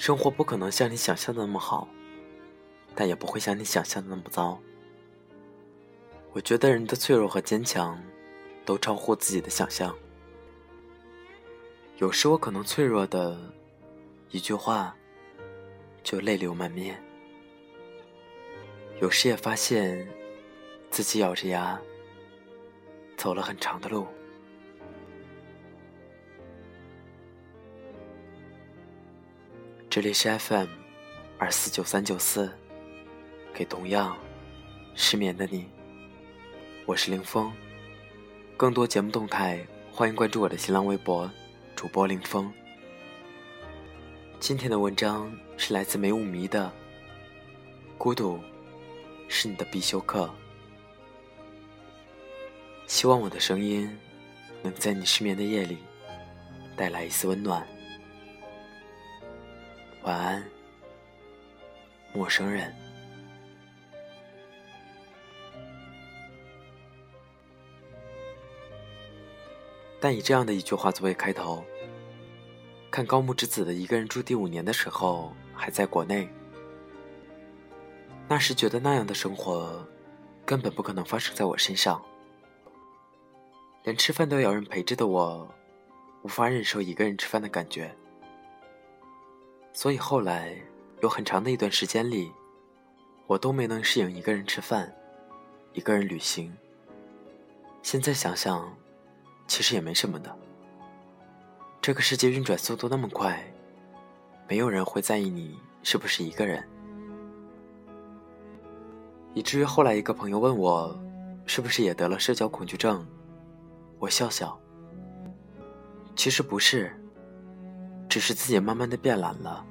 生活不可能像你想象的那么好，但也不会像你想象的那么糟。我觉得人的脆弱和坚强，都超乎自己的想象。有时我可能脆弱的，一句话，就泪流满面；有时也发现，自己咬着牙，走了很长的路。这里是 FM 二四九三九四，给同样失眠的你，我是林峰。更多节目动态，欢迎关注我的新浪微博主播林峰。今天的文章是来自梅雾迷的《孤独是你的必修课》，希望我的声音能在你失眠的夜里带来一丝温暖。晚安，陌生人。但以这样的一句话作为开头，看高木之子的一个人住第五年的时候，还在国内。那时觉得那样的生活，根本不可能发生在我身上。连吃饭都要人陪着的我，无法忍受一个人吃饭的感觉。所以后来有很长的一段时间里，我都没能适应一个人吃饭，一个人旅行。现在想想，其实也没什么的。这个世界运转速度那么快，没有人会在意你是不是一个人。以至于后来一个朋友问我，是不是也得了社交恐惧症？我笑笑，其实不是。只是自己慢慢的变懒了，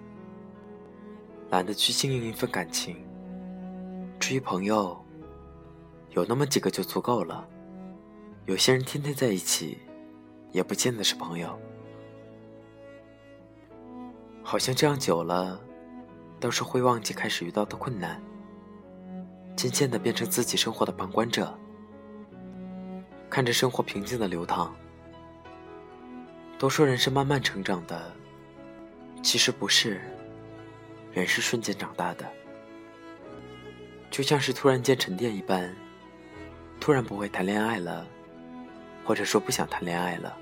懒得去经营一份感情。至于朋友，有那么几个就足够了。有些人天天在一起，也不见得是朋友。好像这样久了，倒是会忘记开始遇到的困难，渐渐的变成自己生活的旁观者，看着生活平静的流淌。都说人是慢慢成长的。其实不是，人是瞬间长大的，就像是突然间沉淀一般，突然不会谈恋爱了，或者说不想谈恋爱了。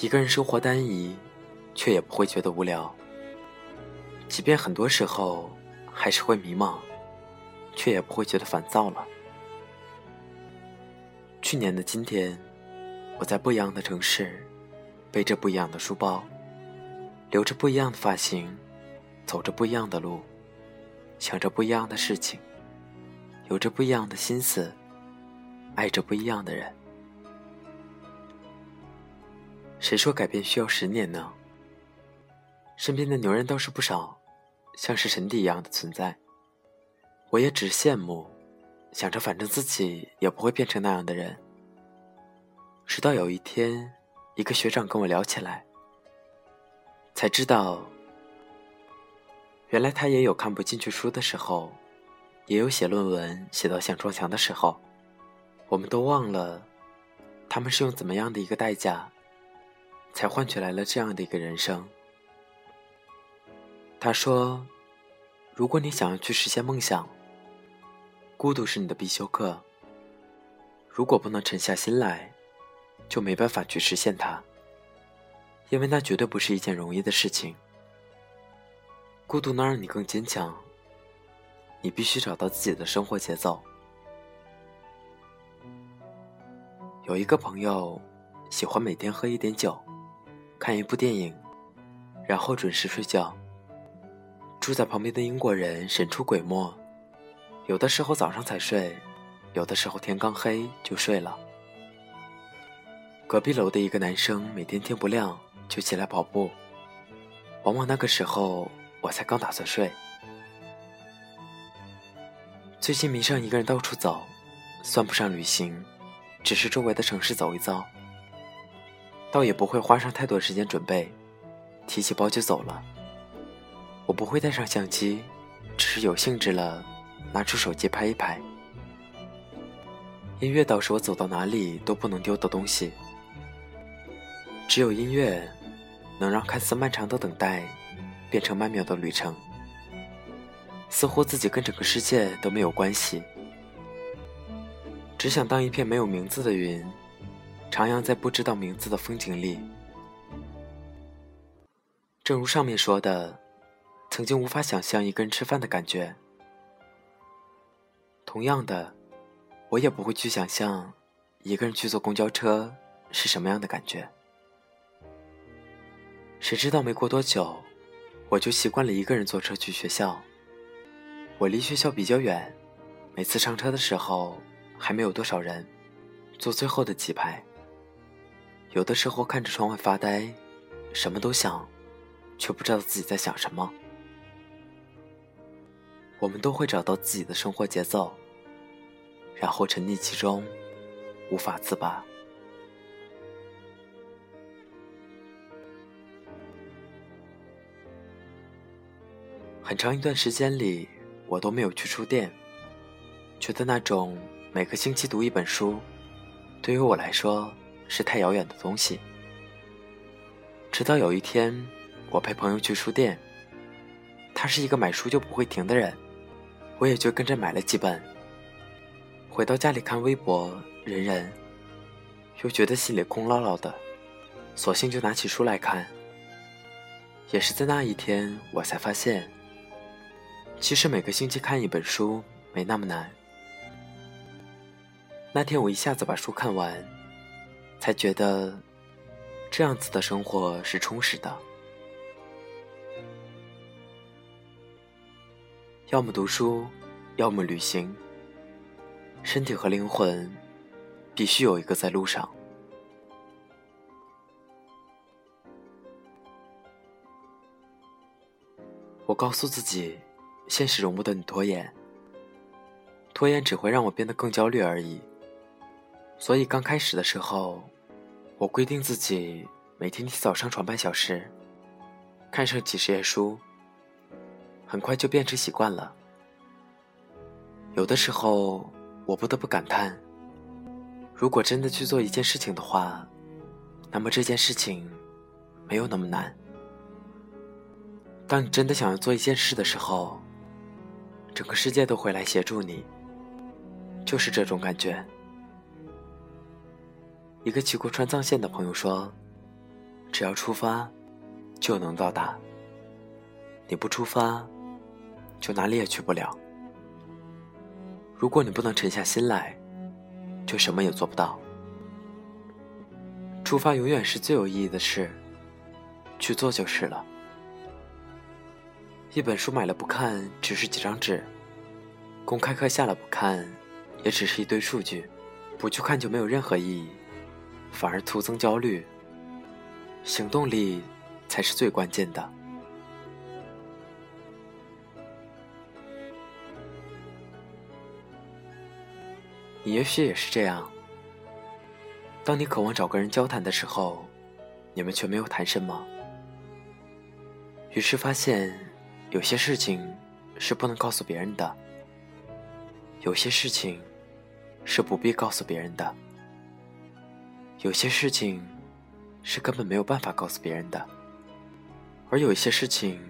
一个人生活单一，却也不会觉得无聊。即便很多时候还是会迷茫，却也不会觉得烦躁了。去年的今天，我在不一样的城市，背着不一样的书包。留着不一样的发型，走着不一样的路，想着不一样的事情，有着不一样的心思，爱着不一样的人。谁说改变需要十年呢？身边的牛人倒是不少，像是神邸一样的存在。我也只羡慕，想着反正自己也不会变成那样的人。直到有一天，一个学长跟我聊起来。才知道，原来他也有看不进去书的时候，也有写论文写到想撞墙的时候。我们都忘了，他们是用怎么样的一个代价，才换取来了这样的一个人生。他说：“如果你想要去实现梦想，孤独是你的必修课。如果不能沉下心来，就没办法去实现它。”因为那绝对不是一件容易的事情。孤独能让你更坚强。你必须找到自己的生活节奏。有一个朋友，喜欢每天喝一点酒，看一部电影，然后准时睡觉。住在旁边的英国人神出鬼没，有的时候早上才睡，有的时候天刚黑就睡了。隔壁楼的一个男生，每天天不亮。就起来跑步，往往那个时候我才刚打算睡。最近迷上一个人到处走，算不上旅行，只是周围的城市走一遭。倒也不会花上太多时间准备，提起包就走了。我不会带上相机，只是有兴致了，拿出手机拍一拍。音乐倒是我走到哪里都不能丢的东西。只有音乐，能让看似漫长的等待变成曼妙的旅程，似乎自己跟整个世界都没有关系，只想当一片没有名字的云，徜徉在不知道名字的风景里。正如上面说的，曾经无法想象一个人吃饭的感觉。同样的，我也不会去想象一个人去坐公交车是什么样的感觉。谁知道没过多久，我就习惯了一个人坐车去学校。我离学校比较远，每次上车的时候还没有多少人，坐最后的几排。有的时候看着窗外发呆，什么都想。却不知道自己在想什么。我们都会找到自己的生活节奏，然后沉溺其中，无法自拔。很长一段时间里，我都没有去书店，觉得那种每个星期读一本书，对于我来说是太遥远的东西。直到有一天。我陪朋友去书店，他是一个买书就不会停的人，我也就跟着买了几本。回到家里看微博、人人，又觉得心里空落落的，索性就拿起书来看。也是在那一天，我才发现，其实每个星期看一本书没那么难。那天我一下子把书看完，才觉得这样子的生活是充实的。要么读书，要么旅行。身体和灵魂必须有一个在路上。我告诉自己，现实容不得你拖延，拖延只会让我变得更焦虑而已。所以刚开始的时候，我规定自己每天提早上床半小时，看上几十页书。很快就变成习惯了。有的时候，我不得不感叹：如果真的去做一件事情的话，那么这件事情没有那么难。当你真的想要做一件事的时候，整个世界都会来协助你。就是这种感觉。一个骑过川藏线的朋友说：“只要出发，就能到达。你不出发。”就哪里也去不了。如果你不能沉下心来，就什么也做不到。出发永远是最有意义的事，去做就是了。一本书买了不看，只是几张纸；公开课下了不看，也只是一堆数据。不去看就没有任何意义，反而徒增焦虑。行动力才是最关键的。你也许也是这样。当你渴望找个人交谈的时候，你们却没有谈什么。于是发现，有些事情是不能告诉别人的，有些事情是不必告诉别人的，有些事情是根本没有办法告诉别人的，而有一些事情，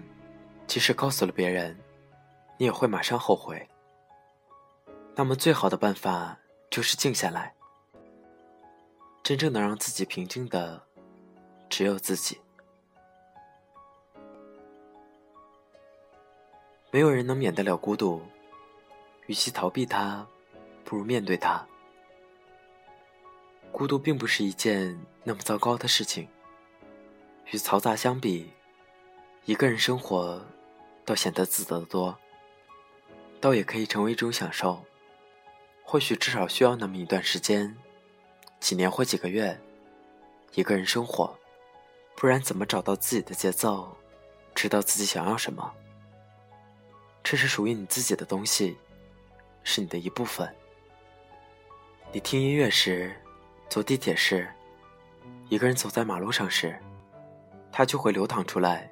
即使告诉了别人，你也会马上后悔。那么，最好的办法。就是静下来，真正能让自己平静的，只有自己。没有人能免得了孤独，与其逃避它，不如面对它。孤独并不是一件那么糟糕的事情，与嘈杂相比，一个人生活，倒显得自得的多，倒也可以成为一种享受。或许至少需要那么一段时间，几年或几个月，一个人生活，不然怎么找到自己的节奏，知道自己想要什么？这是属于你自己的东西，是你的一部分。你听音乐时，坐地铁时，一个人走在马路上时，它就会流淌出来，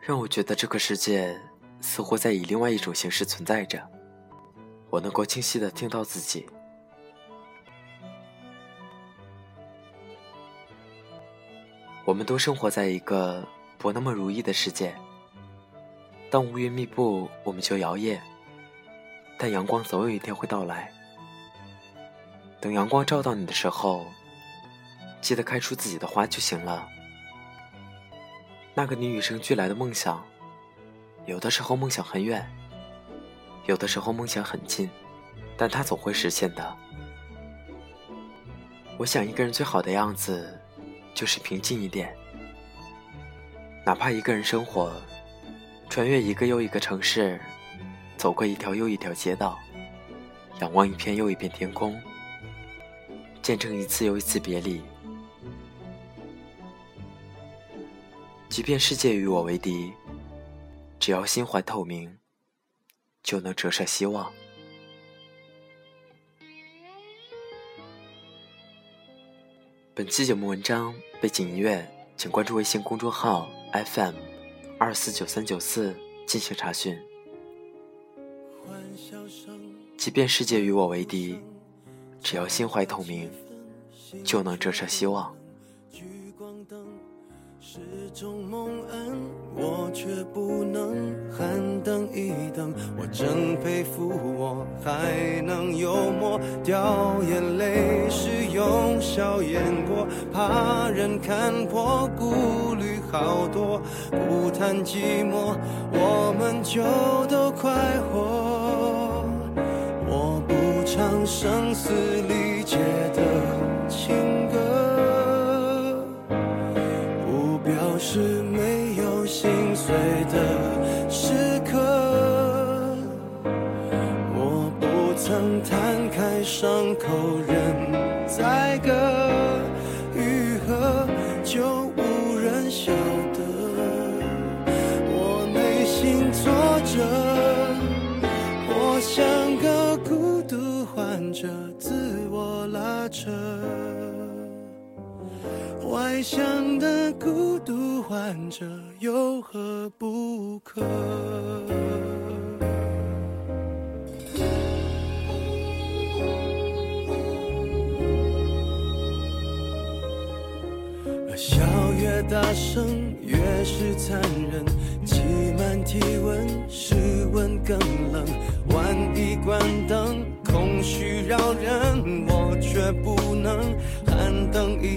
让我觉得这个世界似乎在以另外一种形式存在着。我能够清晰的听到自己。我们都生活在一个不那么如意的世界，当乌云密布，我们就摇曳。但阳光总有一天会到来。等阳光照到你的时候，记得开出自己的花就行了。那个你与生俱来的梦想，有的时候梦想很远，有的时候梦想很近，但它总会实现的。我想一个人最好的样子，就是平静一点。哪怕一个人生活，穿越一个又一个城市，走过一条又一条街道，仰望一片又一片天空，见证一次又一次别离。即便世界与我为敌，只要心怀透明，就能折射希望。本期节目文章背景音乐，请关注微信公众号。FM 二四九三九四进行查询。即便世界与我为敌，只要心怀透明，就能折射希望。我却不能喊等一等，我真佩服我还能幽默，掉眼泪时用笑掩过，怕人看破，顾虑好多，不谈寂寞，我们就都快活。我不唱声嘶力竭的情歌，不表示没有心。碎的时刻，我不曾摊开伤口外向的孤独患者有何不可？笑越大声，越是残忍。挤满体温，室温更冷。万一关灯，空虚扰人，我却不能喊等一。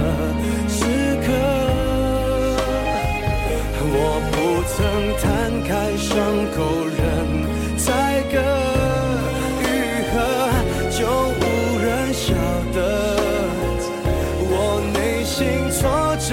曾摊开伤口任宰割，愈合就无人晓得。我内心挫折，